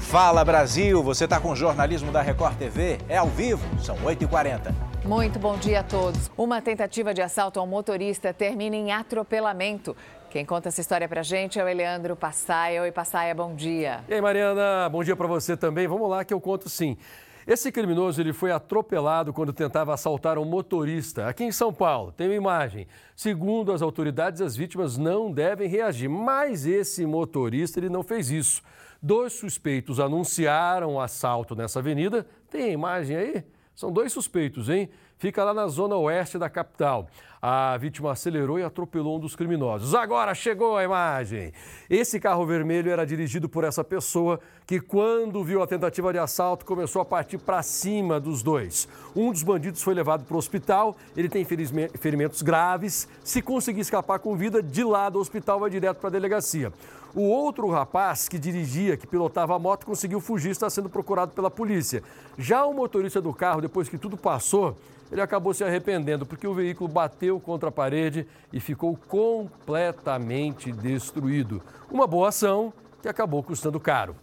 Fala Brasil, você está com o jornalismo da Record TV? É ao vivo, são 8h40. Muito bom dia a todos. Uma tentativa de assalto ao motorista termina em atropelamento. Quem conta essa história pra gente é o Eleandro Passaia. Oi, Passaia, bom dia. E aí, Mariana, bom dia para você também. Vamos lá que eu conto sim. Esse criminoso ele foi atropelado quando tentava assaltar um motorista aqui em São Paulo. Tem uma imagem. Segundo as autoridades, as vítimas não devem reagir, mas esse motorista ele não fez isso. Dois suspeitos anunciaram o assalto nessa avenida. Tem a imagem aí? São dois suspeitos, hein? Fica lá na zona oeste da capital. A vítima acelerou e atropelou um dos criminosos. Agora chegou a imagem. Esse carro vermelho era dirigido por essa pessoa que, quando viu a tentativa de assalto, começou a partir para cima dos dois. Um dos bandidos foi levado para o hospital. Ele tem ferimentos graves. Se conseguir escapar com vida, de lá do hospital vai direto para a delegacia. O outro rapaz que dirigia, que pilotava a moto, conseguiu fugir e está sendo procurado pela polícia. Já o motorista do carro, depois que tudo passou, ele acabou se arrependendo porque o veículo bateu contra a parede e ficou completamente destruído. Uma boa ação que acabou custando caro.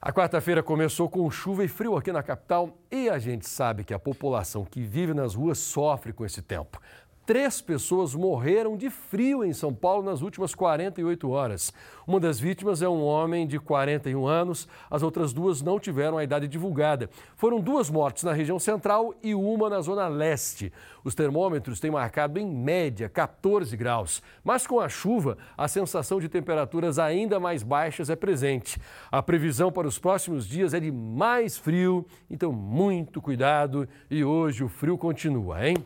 A quarta-feira começou com chuva e frio aqui na capital e a gente sabe que a população que vive nas ruas sofre com esse tempo. Três pessoas morreram de frio em São Paulo nas últimas 48 horas. Uma das vítimas é um homem de 41 anos, as outras duas não tiveram a idade divulgada. Foram duas mortes na região central e uma na zona leste. Os termômetros têm marcado em média 14 graus, mas com a chuva, a sensação de temperaturas ainda mais baixas é presente. A previsão para os próximos dias é de mais frio, então muito cuidado e hoje o frio continua, hein?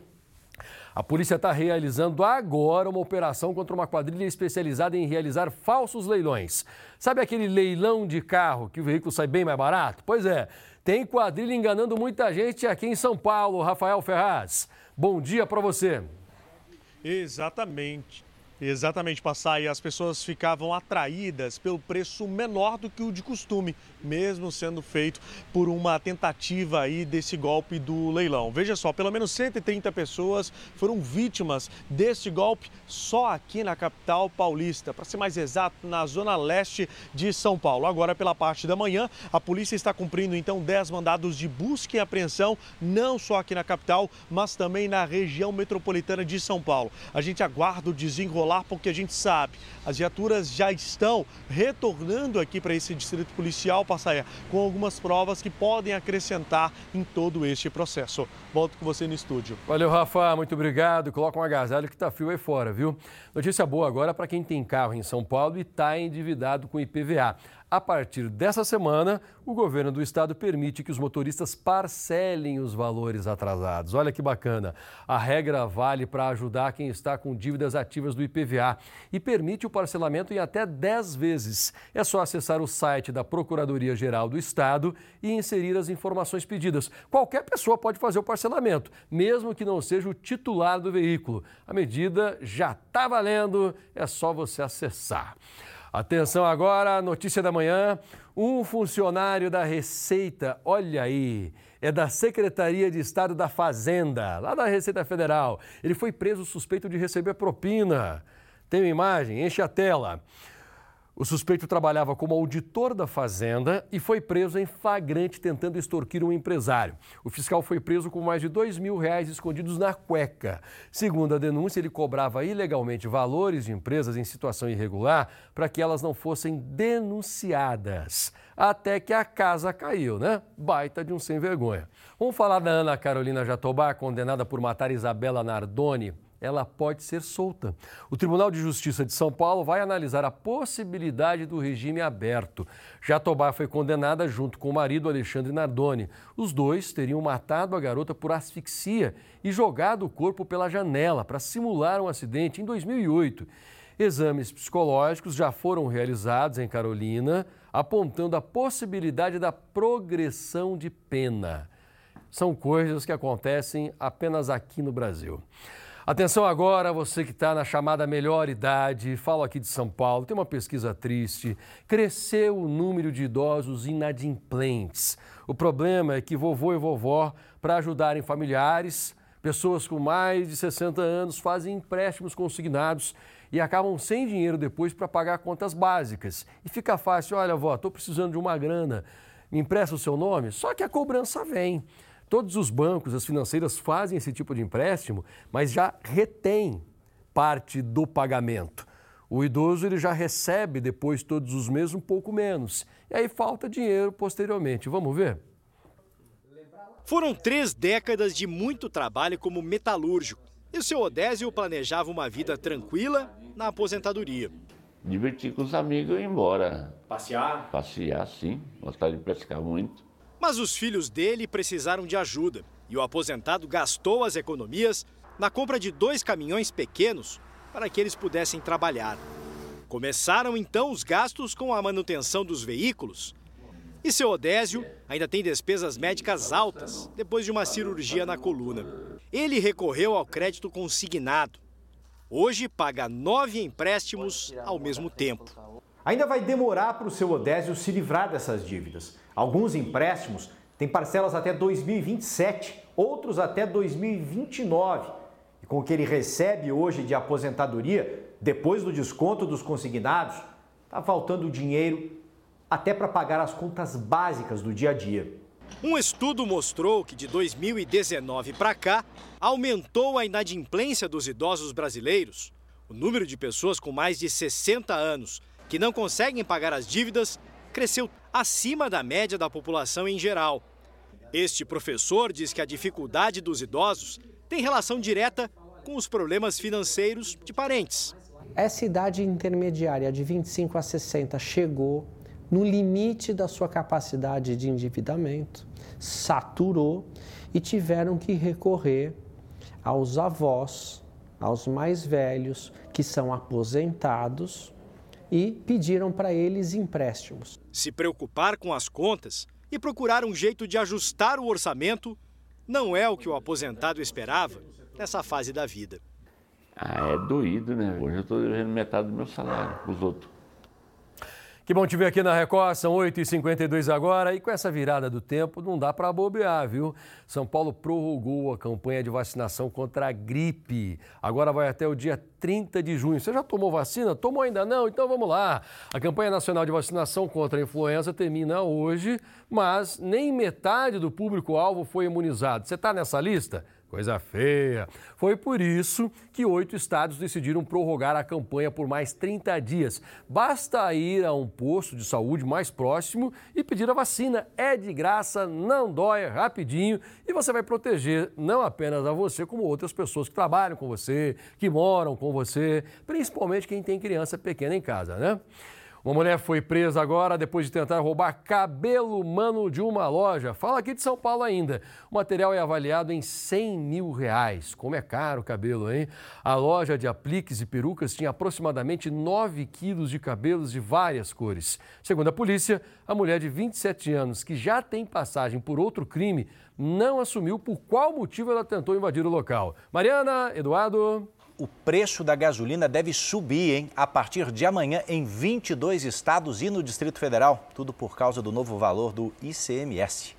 A polícia está realizando agora uma operação contra uma quadrilha especializada em realizar falsos leilões. Sabe aquele leilão de carro que o veículo sai bem mais barato? Pois é, tem quadrilha enganando muita gente aqui em São Paulo. Rafael Ferraz, bom dia para você. Exatamente. Exatamente, passar e as pessoas ficavam atraídas pelo preço menor do que o de costume, mesmo sendo feito por uma tentativa aí desse golpe do leilão. Veja só, pelo menos 130 pessoas foram vítimas desse golpe só aqui na capital paulista, para ser mais exato, na zona leste de São Paulo. Agora, pela parte da manhã, a polícia está cumprindo então 10 mandados de busca e apreensão, não só aqui na capital, mas também na região metropolitana de São Paulo. A gente aguarda o desenrolar porque a gente sabe, as viaturas já estão retornando aqui para esse distrito policial, Passaia, com algumas provas que podem acrescentar em todo este processo. Volto com você no estúdio. Valeu, Rafa, muito obrigado. Coloca um agasalho que está frio aí fora, viu? Notícia boa agora para quem tem carro em São Paulo e está endividado com IPVA. A partir dessa semana, o governo do estado permite que os motoristas parcelem os valores atrasados. Olha que bacana. A regra vale para ajudar quem está com dívidas ativas do IPVA e permite o parcelamento em até 10 vezes. É só acessar o site da Procuradoria-Geral do Estado e inserir as informações pedidas. Qualquer pessoa pode fazer o parcelamento, mesmo que não seja o titular do veículo. A medida já está valendo, é só você acessar. Atenção agora, notícia da manhã. Um funcionário da Receita, olha aí, é da Secretaria de Estado da Fazenda, lá da Receita Federal. Ele foi preso suspeito de receber propina. Tem uma imagem? Enche a tela. O suspeito trabalhava como auditor da Fazenda e foi preso em flagrante tentando extorquir um empresário. O fiscal foi preso com mais de dois mil reais escondidos na cueca. Segundo a denúncia, ele cobrava ilegalmente valores de empresas em situação irregular para que elas não fossem denunciadas. Até que a casa caiu, né? Baita de um sem vergonha. Vamos falar da Ana Carolina Jatobá, condenada por matar Isabela Nardoni ela pode ser solta. O Tribunal de Justiça de São Paulo vai analisar a possibilidade do regime aberto. Jatobá foi condenada junto com o marido Alexandre Nardoni. Os dois teriam matado a garota por asfixia e jogado o corpo pela janela para simular um acidente em 2008. Exames psicológicos já foram realizados em Carolina, apontando a possibilidade da progressão de pena. São coisas que acontecem apenas aqui no Brasil. Atenção agora, você que está na chamada melhor idade, falo aqui de São Paulo, tem uma pesquisa triste. Cresceu o número de idosos inadimplentes. O problema é que vovô e vovó, para ajudarem familiares, Pessoas com mais de 60 anos fazem empréstimos consignados e acabam sem dinheiro depois para pagar contas básicas. E fica fácil, olha, avó, estou precisando de uma grana, me empresta o seu nome? Só que a cobrança vem. Todos os bancos, as financeiras fazem esse tipo de empréstimo, mas já retém parte do pagamento. O idoso ele já recebe depois todos os meses um pouco menos. E aí falta dinheiro posteriormente. Vamos ver? Foram três décadas de muito trabalho como metalúrgico. E o seu Odésio planejava uma vida tranquila na aposentadoria. Divertir com os amigos e ir embora. Passear? Passear, sim. Gostava de pescar muito. Mas os filhos dele precisaram de ajuda e o aposentado gastou as economias na compra de dois caminhões pequenos para que eles pudessem trabalhar. Começaram então os gastos com a manutenção dos veículos. E seu Odésio ainda tem despesas médicas altas depois de uma cirurgia na coluna. Ele recorreu ao crédito consignado. Hoje paga nove empréstimos ao mesmo tempo. Ainda vai demorar para o seu Odésio se livrar dessas dívidas. Alguns empréstimos têm parcelas até 2027, outros até 2029. E com o que ele recebe hoje de aposentadoria, depois do desconto dos consignados, está faltando dinheiro até para pagar as contas básicas do dia a dia. Um estudo mostrou que de 2019 para cá aumentou a inadimplência dos idosos brasileiros. O número de pessoas com mais de 60 anos que não conseguem pagar as dívidas cresceu acima da média da população em geral. Este professor diz que a dificuldade dos idosos tem relação direta com os problemas financeiros de parentes. Essa idade intermediária de 25 a 60 chegou no limite da sua capacidade de endividamento, saturou e tiveram que recorrer aos avós, aos mais velhos, que são aposentados e pediram para eles empréstimos. Se preocupar com as contas e procurar um jeito de ajustar o orçamento não é o que o aposentado esperava nessa fase da vida. Ah, é doído, né? Hoje eu estou devendo metade do meu salário para os outros. Que bom te ver aqui na Record, são 8h52 agora e com essa virada do tempo não dá para bobear, viu? São Paulo prorrogou a campanha de vacinação contra a gripe. Agora vai até o dia 30 de junho. Você já tomou vacina? Tomou ainda não? Então vamos lá. A campanha nacional de vacinação contra a influenza termina hoje, mas nem metade do público-alvo foi imunizado. Você está nessa lista? Coisa feia. Foi por isso que oito estados decidiram prorrogar a campanha por mais 30 dias. Basta ir a um posto de saúde mais próximo e pedir a vacina. É de graça, não dói, é rapidinho e você vai proteger não apenas a você, como outras pessoas que trabalham com você, que moram com você, principalmente quem tem criança pequena em casa, né? Uma mulher foi presa agora depois de tentar roubar cabelo humano de uma loja. Fala aqui de São Paulo ainda. O material é avaliado em 100 mil reais. Como é caro o cabelo, hein? A loja de apliques e perucas tinha aproximadamente 9 quilos de cabelos de várias cores. Segundo a polícia, a mulher de 27 anos, que já tem passagem por outro crime, não assumiu por qual motivo ela tentou invadir o local. Mariana, Eduardo o preço da gasolina deve subir, hein? A partir de amanhã em 22 estados e no Distrito Federal. Tudo por causa do novo valor do ICMS.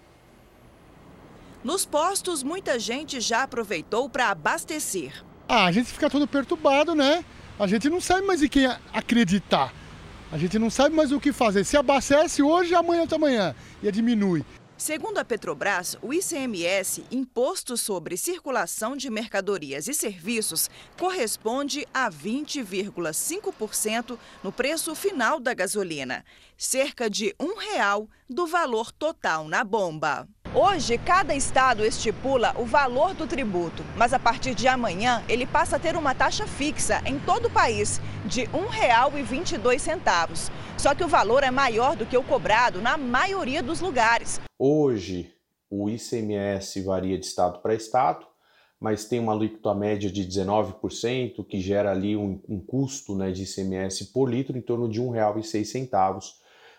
Nos postos, muita gente já aproveitou para abastecer. Ah, a gente fica todo perturbado, né? A gente não sabe mais em quem acreditar. A gente não sabe mais o que fazer. Se abastece hoje, amanhã amanhã. E diminui. Segundo a Petrobras, o ICMS, Imposto sobre Circulação de Mercadorias e Serviços, corresponde a 20,5% no preço final da gasolina, cerca de um real do valor total na bomba. Hoje, cada estado estipula o valor do tributo, mas a partir de amanhã ele passa a ter uma taxa fixa em todo o país de R$ 1,22. Só que o valor é maior do que o cobrado na maioria dos lugares. Hoje, o ICMS varia de estado para estado, mas tem uma alíquota média de 19%, que gera ali um, um custo né, de ICMS por litro em torno de R$ 1,06,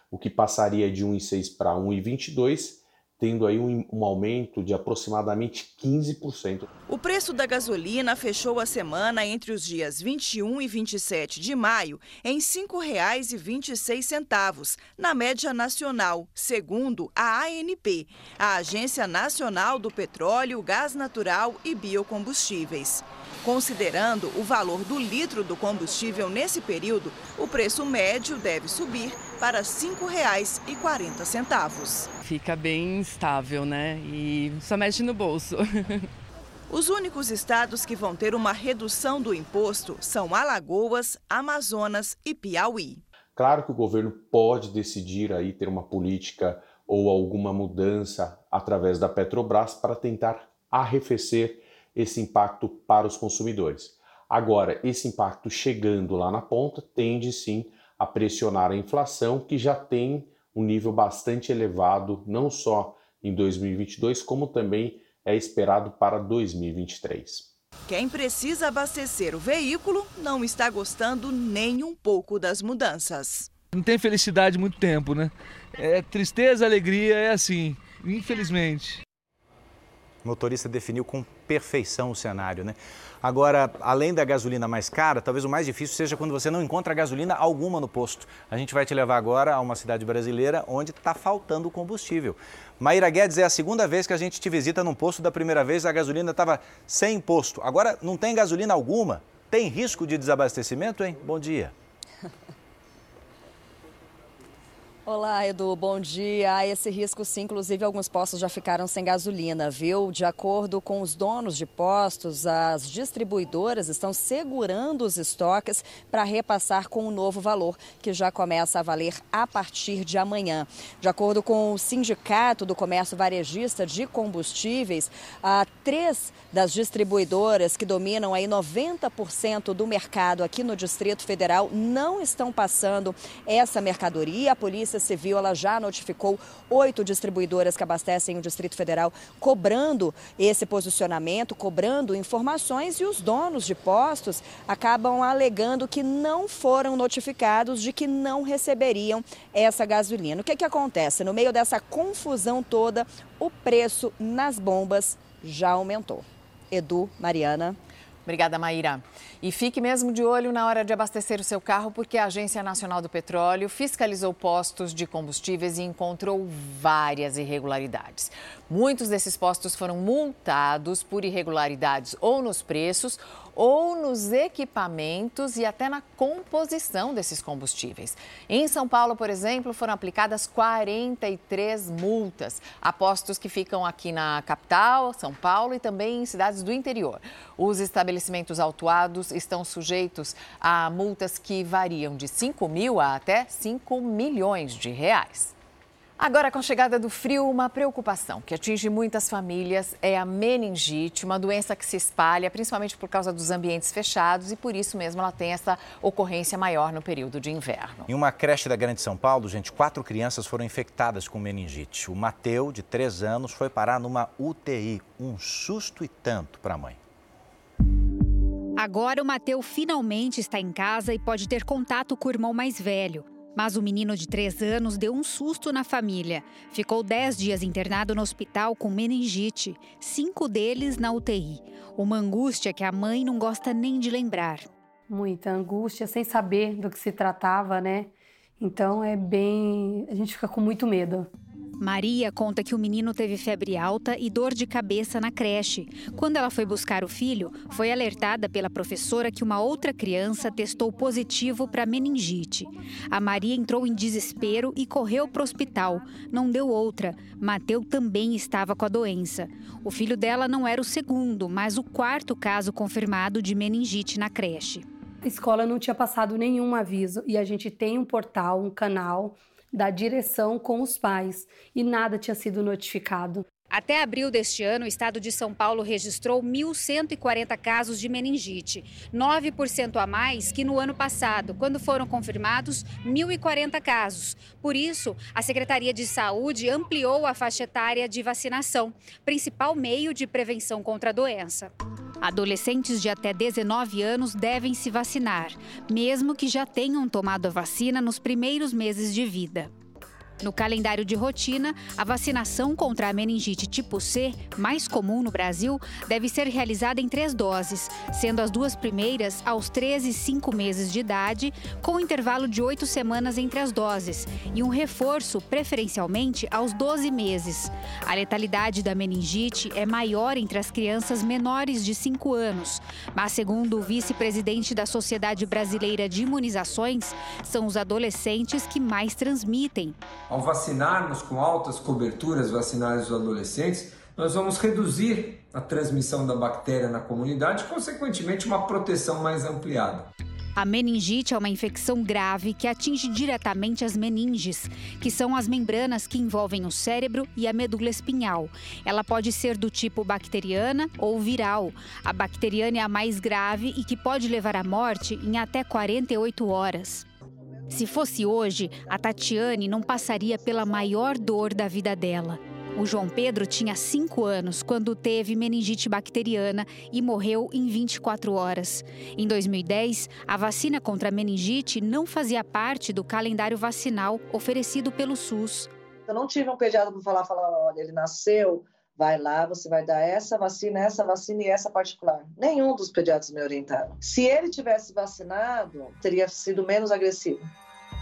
o que passaria de 1,06 para R$ 1,22 tendo aí um, um, aumento de aproximadamente 15%. O preço da gasolina fechou a semana entre os dias 21 e 27 de maio em R$ 5,26, na média nacional, segundo a ANP, a Agência Nacional do Petróleo, Gás Natural e Biocombustíveis. Considerando o valor do litro do combustível nesse período, o preço médio deve subir para R$ 5,40. Fica bem estável, né? E só mexe no bolso. Os únicos estados que vão ter uma redução do imposto são Alagoas, Amazonas e Piauí. Claro que o governo pode decidir aí ter uma política ou alguma mudança através da Petrobras para tentar arrefecer esse impacto para os consumidores. Agora, esse impacto chegando lá na ponta tende sim a pressionar a inflação, que já tem um nível bastante elevado, não só em 2022, como também é esperado para 2023. Quem precisa abastecer o veículo não está gostando nem um pouco das mudanças. Não tem felicidade muito tempo, né? É tristeza, alegria, é assim, infelizmente. O motorista definiu com perfeição o cenário, né? Agora, além da gasolina mais cara, talvez o mais difícil seja quando você não encontra gasolina alguma no posto. A gente vai te levar agora a uma cidade brasileira onde está faltando combustível. Maíra Guedes é a segunda vez que a gente te visita num posto. Da primeira vez a gasolina estava sem imposto. Agora não tem gasolina alguma. Tem risco de desabastecimento, hein? Bom dia. Olá, Edu, bom dia. Esse risco, sim, inclusive alguns postos já ficaram sem gasolina, viu? De acordo com os donos de postos, as distribuidoras estão segurando os estoques para repassar com o um novo valor, que já começa a valer a partir de amanhã. De acordo com o Sindicato do Comércio Varejista de Combustíveis, há três das distribuidoras que dominam aí 90% do mercado aqui no Distrito Federal não estão passando essa mercadoria. A polícia Polícia Civil ela já notificou oito distribuidoras que abastecem o Distrito Federal, cobrando esse posicionamento, cobrando informações, e os donos de postos acabam alegando que não foram notificados de que não receberiam essa gasolina. O que, é que acontece? No meio dessa confusão toda, o preço nas bombas já aumentou. Edu, Mariana. Obrigada, Maíra. E fique mesmo de olho na hora de abastecer o seu carro, porque a Agência Nacional do Petróleo fiscalizou postos de combustíveis e encontrou várias irregularidades. Muitos desses postos foram multados por irregularidades ou nos preços ou nos equipamentos e até na composição desses combustíveis. Em São Paulo, por exemplo, foram aplicadas 43 multas a postos que ficam aqui na capital, São Paulo, e também em cidades do interior. Os estabelecimentos autuados estão sujeitos a multas que variam de 5 mil a até 5 milhões de reais. Agora, com a chegada do frio, uma preocupação que atinge muitas famílias é a meningite, uma doença que se espalha principalmente por causa dos ambientes fechados e por isso mesmo ela tem essa ocorrência maior no período de inverno. Em uma creche da Grande São Paulo, gente, quatro crianças foram infectadas com meningite. O Mateu, de três anos, foi parar numa UTI. Um susto e tanto para a mãe. Agora o Mateu finalmente está em casa e pode ter contato com o irmão mais velho. Mas o menino de 3 anos deu um susto na família. Ficou 10 dias internado no hospital com meningite, cinco deles na UTI. Uma angústia que a mãe não gosta nem de lembrar. Muita angústia, sem saber do que se tratava, né? Então é bem. A gente fica com muito medo. Maria conta que o menino teve febre alta e dor de cabeça na creche. Quando ela foi buscar o filho, foi alertada pela professora que uma outra criança testou positivo para meningite. A Maria entrou em desespero e correu para o hospital. Não deu outra. Mateu também estava com a doença. O filho dela não era o segundo, mas o quarto caso confirmado de meningite na creche. A escola não tinha passado nenhum aviso e a gente tem um portal, um canal da direção com os pais e nada tinha sido notificado. Até abril deste ano, o estado de São Paulo registrou 1.140 casos de meningite, 9% a mais que no ano passado, quando foram confirmados 1.040 casos. Por isso, a Secretaria de Saúde ampliou a faixa etária de vacinação, principal meio de prevenção contra a doença. Adolescentes de até 19 anos devem se vacinar, mesmo que já tenham tomado a vacina nos primeiros meses de vida. No calendário de rotina, a vacinação contra a meningite tipo C, mais comum no Brasil, deve ser realizada em três doses, sendo as duas primeiras aos 13 e 5 meses de idade, com intervalo de oito semanas entre as doses, e um reforço, preferencialmente, aos 12 meses. A letalidade da meningite é maior entre as crianças menores de 5 anos, mas, segundo o vice-presidente da Sociedade Brasileira de Imunizações, são os adolescentes que mais transmitem. Ao vacinarmos com altas coberturas vacinais dos adolescentes, nós vamos reduzir a transmissão da bactéria na comunidade e, consequentemente, uma proteção mais ampliada. A meningite é uma infecção grave que atinge diretamente as meninges, que são as membranas que envolvem o cérebro e a medula espinhal. Ela pode ser do tipo bacteriana ou viral. A bacteriana é a mais grave e que pode levar à morte em até 48 horas. Se fosse hoje, a Tatiane não passaria pela maior dor da vida dela. O João Pedro tinha 5 anos quando teve meningite bacteriana e morreu em 24 horas. Em 2010, a vacina contra a meningite não fazia parte do calendário vacinal oferecido pelo SUS. Eu não tive um pediatra para falar, falar, olha, ele nasceu, vai lá, você vai dar essa vacina, essa vacina e essa particular. Nenhum dos pediatras me orientaram. Se ele tivesse vacinado, teria sido menos agressivo.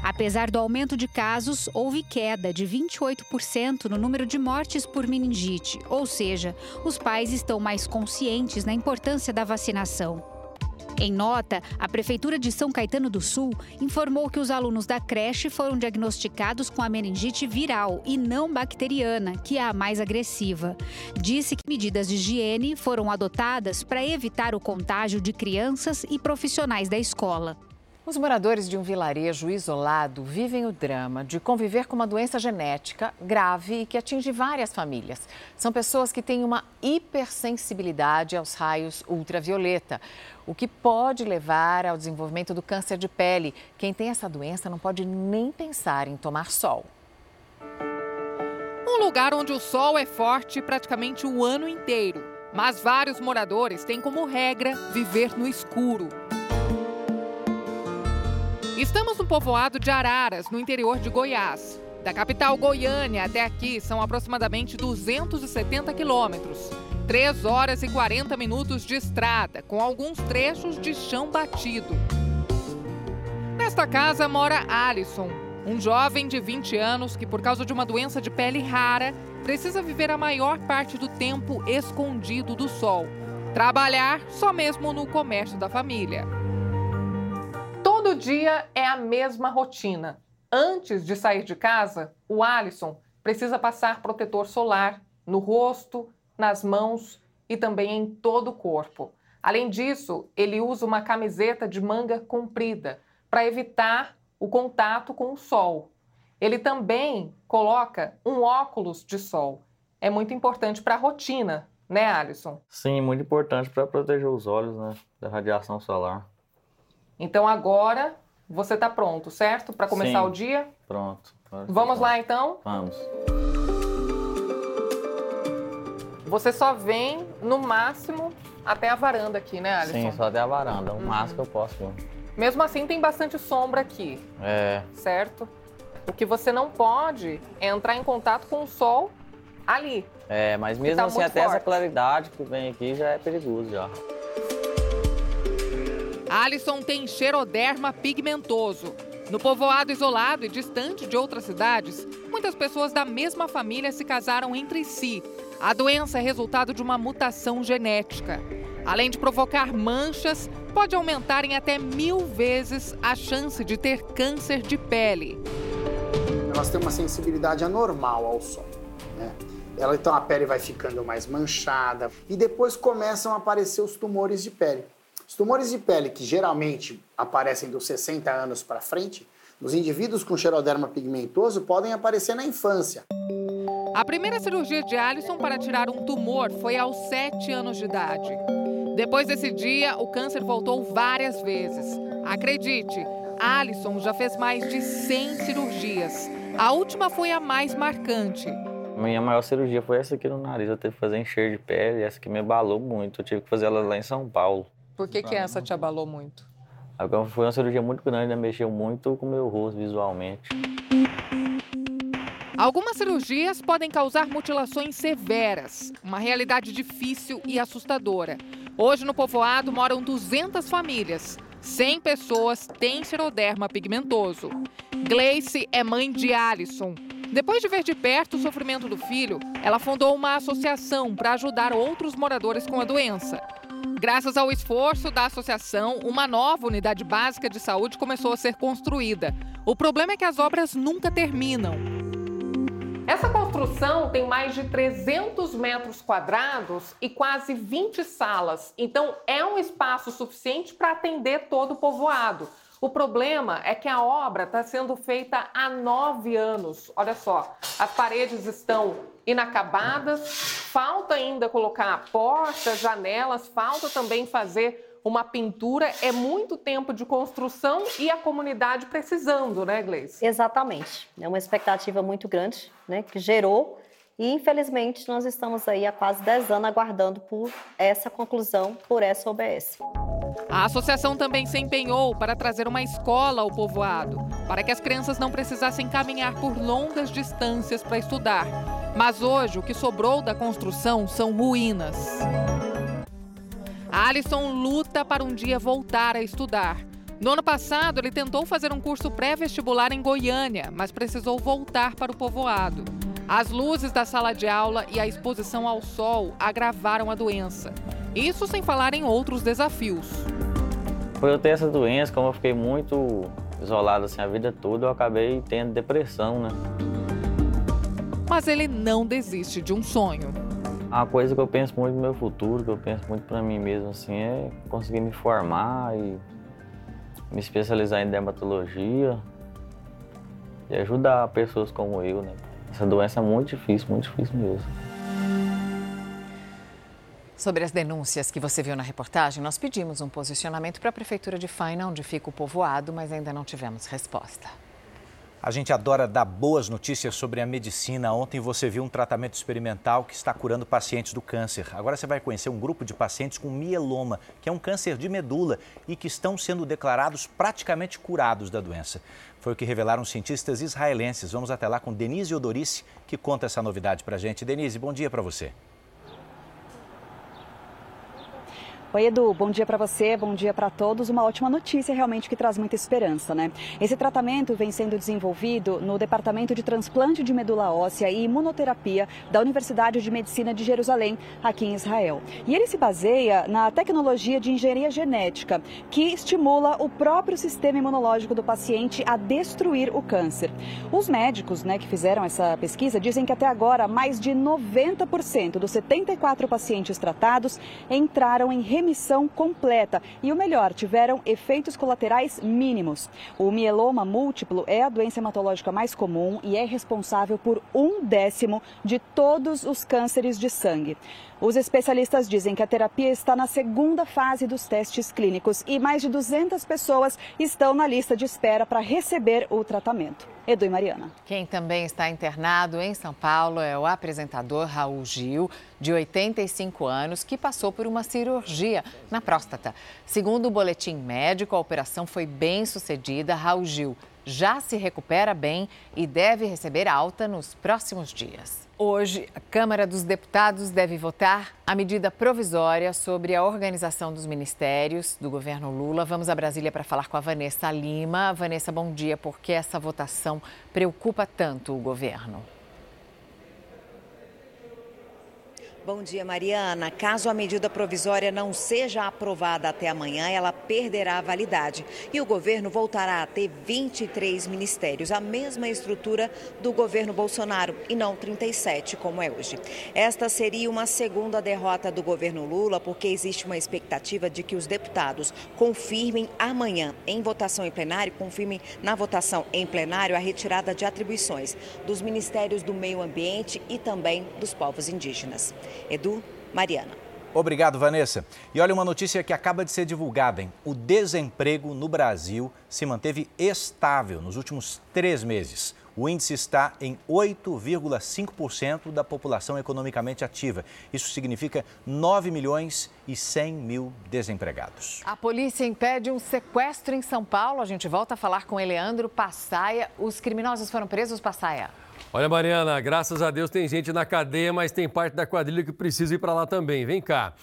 Apesar do aumento de casos, houve queda de 28% no número de mortes por meningite, ou seja, os pais estão mais conscientes na importância da vacinação. Em nota, a Prefeitura de São Caetano do Sul informou que os alunos da creche foram diagnosticados com a meningite viral e não bacteriana, que é a mais agressiva. Disse que medidas de higiene foram adotadas para evitar o contágio de crianças e profissionais da escola. Os moradores de um vilarejo isolado vivem o drama de conviver com uma doença genética grave e que atinge várias famílias. São pessoas que têm uma hipersensibilidade aos raios ultravioleta, o que pode levar ao desenvolvimento do câncer de pele. Quem tem essa doença não pode nem pensar em tomar sol. Um lugar onde o sol é forte praticamente o ano inteiro, mas vários moradores têm como regra viver no escuro. Estamos no povoado de Araras, no interior de Goiás. Da capital Goiânia até aqui são aproximadamente 270 quilômetros. 3 horas e 40 minutos de estrada, com alguns trechos de chão batido. Nesta casa mora Alisson, um jovem de 20 anos que, por causa de uma doença de pele rara, precisa viver a maior parte do tempo escondido do sol. Trabalhar só mesmo no comércio da família. Todo dia é a mesma rotina. Antes de sair de casa, o Alisson precisa passar protetor solar no rosto, nas mãos e também em todo o corpo. Além disso, ele usa uma camiseta de manga comprida para evitar o contato com o sol. Ele também coloca um óculos de sol. É muito importante para a rotina, né, Alisson? Sim, muito importante para proteger os olhos né, da radiação solar. Então agora você está pronto, certo? Para começar Sim, o dia? Pronto. Vamos lá então? Vamos. Você só vem no máximo até a varanda aqui, né, Alisson? Sim, só até a varanda. O Uhum. máximo que eu posso. Mesmo assim, tem bastante sombra aqui, É. certo? O que você não pode é entrar em contato com o sol ali. É, mas mesmo tá assim, até essa forte. claridade que vem aqui já é perigoso já. Alisson tem xeroderma pigmentoso. No povoado isolado e distante de outras cidades, muitas pessoas da mesma família se casaram entre si. A doença é resultado de uma mutação genética. Além de provocar manchas, pode aumentar em até mil vezes a chance de ter câncer de pele. elas têm uma sensibilidade anormal ao sol. Né? Ela, então a pele vai ficando mais manchada e depois começam a aparecer os tumores de pele. Os tumores de pele que geralmente aparecem dos 60 anos para frente, nos indivíduos com xeroderma pigmentoso podem aparecer na infância. A primeira cirurgia de Alisson para tirar um tumor foi aos 7 anos de idade. Depois desse dia, o câncer voltou várias vezes. Acredite, Alisson já fez mais de 100 cirurgias. A última foi a mais marcante. Minha maior cirurgia foi essa aqui no nariz. Eu tive que fazer encher de pele, essa que me abalou muito. Eu tive que fazer ela lá em São Paulo. Por que, que essa te abalou muito? Agora foi uma cirurgia muito grande, né? mexeu muito com o meu rosto visualmente. Algumas cirurgias podem causar mutilações severas, uma realidade difícil e assustadora. Hoje, no povoado, moram 200 famílias. 100 pessoas têm xeroderma pigmentoso. Gleice é mãe de Alison. Depois de ver de perto o sofrimento do filho, ela fundou uma associação para ajudar outros moradores com a doença. Graças ao esforço da associação, uma nova unidade básica de saúde começou a ser construída. O problema é que as obras nunca terminam. Essa construção tem mais de 300 metros quadrados e quase 20 salas, então é um espaço suficiente para atender todo o povoado. O problema é que a obra está sendo feita há nove anos. Olha só, as paredes estão inacabadas, falta ainda colocar portas, janelas, falta também fazer uma pintura. É muito tempo de construção e a comunidade precisando, né, Gleice? Exatamente. É uma expectativa muito grande, né, que gerou e infelizmente nós estamos aí há quase 10 anos aguardando por essa conclusão, por essa OBS. A associação também se empenhou para trazer uma escola ao povoado, para que as crianças não precisassem caminhar por longas distâncias para estudar. Mas hoje o que sobrou da construção são ruínas. Alisson luta para um dia voltar a estudar. No ano passado, ele tentou fazer um curso pré-vestibular em Goiânia, mas precisou voltar para o povoado. As luzes da sala de aula e a exposição ao sol agravaram a doença. Isso sem falar em outros desafios. Por eu ter essa doença, como eu fiquei muito isolado assim a vida toda, eu acabei tendo depressão, né? Mas ele não desiste de um sonho. Uma coisa que eu penso muito no meu futuro, que eu penso muito para mim mesmo, assim, é conseguir me formar e me especializar em dermatologia e ajudar pessoas como eu, né? Essa doença é muito difícil, muito difícil mesmo. Sobre as denúncias que você viu na reportagem, nós pedimos um posicionamento para a Prefeitura de Faina, onde fica o povoado, mas ainda não tivemos resposta. A gente adora dar boas notícias sobre a medicina. Ontem você viu um tratamento experimental que está curando pacientes do câncer. Agora você vai conhecer um grupo de pacientes com mieloma, que é um câncer de medula e que estão sendo declarados praticamente curados da doença. Foi o que revelaram cientistas israelenses. Vamos até lá com Denise Odorice, que conta essa novidade para a gente. Denise, bom dia para você. Oi, Edu, bom dia para você, bom dia para todos. Uma ótima notícia realmente que traz muita esperança, né? Esse tratamento vem sendo desenvolvido no Departamento de Transplante de Medula Óssea e Imunoterapia da Universidade de Medicina de Jerusalém, aqui em Israel. E ele se baseia na tecnologia de engenharia genética, que estimula o próprio sistema imunológico do paciente a destruir o câncer. Os médicos, né, que fizeram essa pesquisa dizem que até agora mais de 90% dos 74 pacientes tratados entraram em remissão remissão completa e o melhor, tiveram efeitos colaterais mínimos. O mieloma múltiplo é a doença hematológica mais comum e é responsável por um décimo de todos os cânceres de sangue. Os especialistas dizem que a terapia está na segunda fase dos testes clínicos e mais de 200 pessoas estão na lista de espera para receber o tratamento. Edu e Mariana. Quem também está internado em São Paulo é o apresentador Raul Gil, de 85 anos, que passou por uma cirurgia na próstata. Segundo o boletim médico, a operação foi bem sucedida. Raul Gil já se recupera bem e deve receber alta nos próximos dias. Hoje, a Câmara dos Deputados deve votar a medida provisória sobre a organização dos ministérios do governo Lula. Vamos a Brasília para falar com a Vanessa Lima. Vanessa, bom dia. Por que essa votação preocupa tanto o governo? Bom dia, Mariana. Caso a medida provisória não seja aprovada até amanhã, ela perderá a validade e o governo voltará a ter 23 ministérios, a mesma estrutura do governo Bolsonaro e não 37 como é hoje. Esta seria uma segunda derrota do governo Lula, porque existe uma expectativa de que os deputados confirmem amanhã em votação em plenário, confirmem na votação em plenário a retirada de atribuições dos ministérios do meio ambiente e também dos povos indígenas. Edu, Mariana. Obrigado, Vanessa. E olha uma notícia que acaba de ser divulgada. Hein? O desemprego no Brasil se manteve estável nos últimos três meses. O índice está em 8,5% da população economicamente ativa. Isso significa 9 milhões e 100 mil desempregados. A polícia impede um sequestro em São Paulo. A gente volta a falar com Eleandro Passaia. Os criminosos foram presos, Passaia? Olha, Mariana, graças a Deus tem gente na cadeia, mas tem parte da quadrilha que precisa ir para lá também. Vem cá.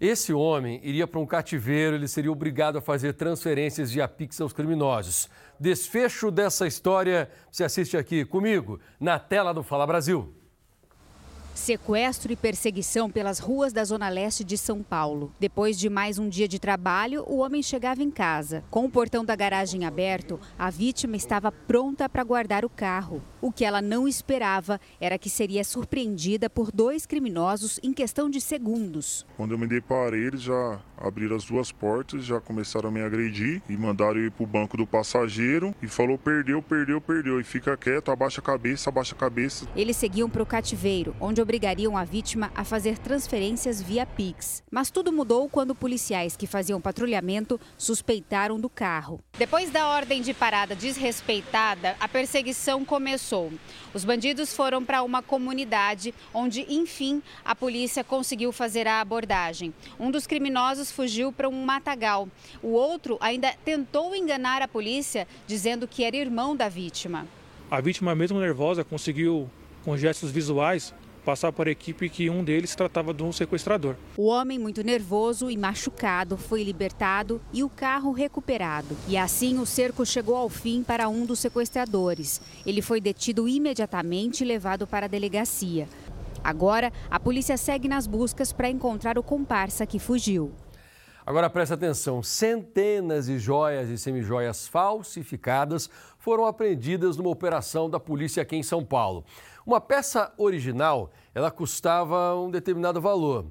Esse homem iria para um cativeiro, ele seria obrigado a fazer transferências via Pix aos criminosos. Desfecho dessa história você assiste aqui comigo, na tela do Fala Brasil. Sequestro e perseguição pelas ruas da Zona Leste de São Paulo. Depois de mais um dia de trabalho, o homem chegava em casa. Com o portão da garagem aberto, a vítima estava pronta para guardar o carro. O que ela não esperava era que seria surpreendida por dois criminosos em questão de segundos. Quando eu me deparei, eles já abriram as duas portas, já começaram a me agredir e mandaram ir para o banco do passageiro e falou perdeu, perdeu, perdeu. E fica quieto, abaixa a cabeça, abaixa a cabeça. Eles seguiam para o cativeiro, onde obrigariam a vítima a fazer transferências via Pix. Mas tudo mudou quando policiais que faziam patrulhamento suspeitaram do carro. Depois da ordem de parada desrespeitada, a perseguição começou. Os bandidos foram para uma comunidade onde, enfim, a polícia conseguiu fazer a abordagem. Um dos criminosos fugiu para um matagal. O outro ainda tentou enganar a polícia, dizendo que era irmão da vítima. A vítima, mesmo nervosa, conseguiu, com gestos visuais, passar para a equipe que um deles tratava de um sequestrador. O homem, muito nervoso e machucado, foi libertado e o carro recuperado. E assim o cerco chegou ao fim para um dos sequestradores. Ele foi detido imediatamente e levado para a delegacia. Agora, a polícia segue nas buscas para encontrar o comparsa que fugiu. Agora presta atenção: centenas de joias e semijoias falsificadas foram apreendidas numa operação da polícia aqui em São Paulo. Uma peça original, ela custava um determinado valor.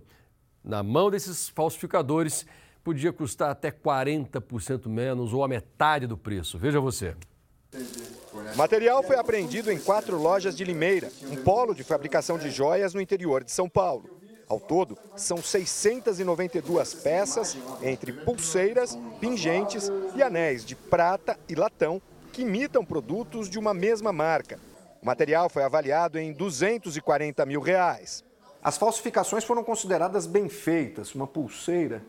Na mão desses falsificadores, podia custar até 40% menos ou a metade do preço. Veja você. Material foi apreendido em quatro lojas de Limeira, um polo de fabricação de joias no interior de São Paulo. Ao todo, são 692 peças, entre pulseiras, pingentes e anéis de prata e latão, que imitam produtos de uma mesma marca. O material foi avaliado em 240 mil reais. As falsificações foram consideradas bem feitas. Uma pulseira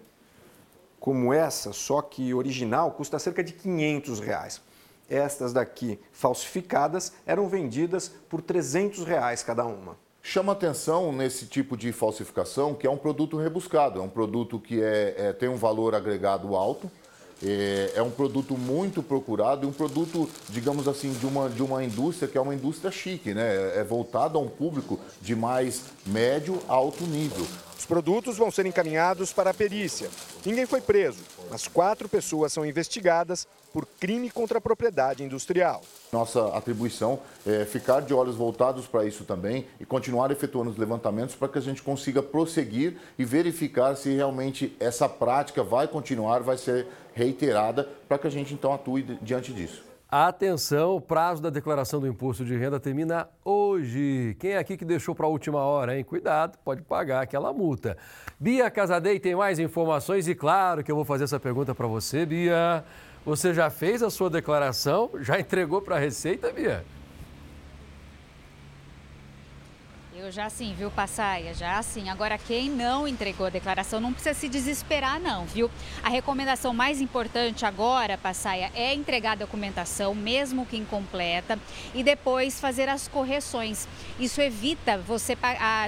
como essa, só que original, custa cerca de 500 reais. Estas daqui, falsificadas, eram vendidas por 300 reais cada uma. Chama atenção nesse tipo de falsificação que é um produto rebuscado, é um produto que é, é tem um valor agregado alto, é, é, um produto muito procurado e um produto, digamos assim, de uma, de uma indústria que é uma indústria chique, né? É voltado a um público de mais médio a alto nível. Os produtos vão ser encaminhados para a perícia. Ninguém foi preso, mas quatro pessoas são investigadas por crime contra a propriedade industrial. Nossa atribuição é ficar de olhos voltados para isso também e continuar efetuando os levantamentos para que a gente consiga prosseguir e verificar se realmente essa prática vai continuar, vai ser reiterada, para que a gente então atue diante disso. Atenção, o prazo da declaração do imposto de renda termina hoje. Quem é aqui que deixou para a última hora, hein? Cuidado, pode pagar aquela multa. Bia Casadei tem mais informações e claro que eu vou fazer essa pergunta para você, Bia. Você já fez a sua declaração? Já entregou para a Receita, Bia? Eu já sim, viu, Passaia? Já sim. Agora, quem não entregou a declaração não precisa se desesperar, não, viu? A recomendação mais importante agora, Passaia, é entregar a documentação, mesmo que incompleta, e depois fazer as correções. Isso evita você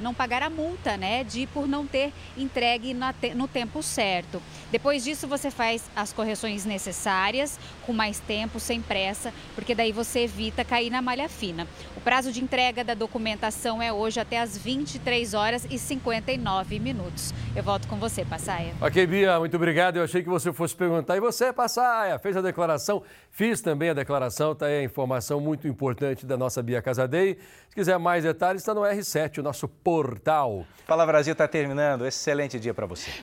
não pagar a multa, né, de por não ter entregue no tempo certo. Depois disso, você faz as correções necessárias, com mais tempo, sem pressa, porque daí você evita cair na malha fina. O prazo de entrega da documentação é hoje até às 23 horas e 59 minutos. Eu volto com você, Passaia. Ok, Bia, muito obrigado. Eu achei que você fosse perguntar. E você, Passaia, fez a declaração? Fiz também a declaração, tá aí a informação muito importante da nossa Bia Casadei. Se quiser mais detalhes, está no R7, o nosso portal. Fala Brasil está terminando. Excelente dia para você.